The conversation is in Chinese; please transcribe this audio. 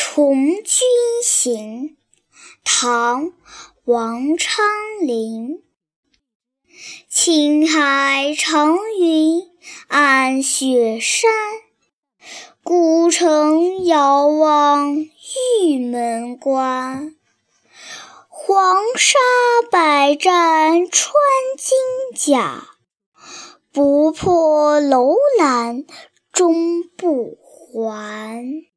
从军行唐王昌龄。青海长云暗雪山孤城遥望玉门关。黄沙百战穿金甲不破楼兰终不还。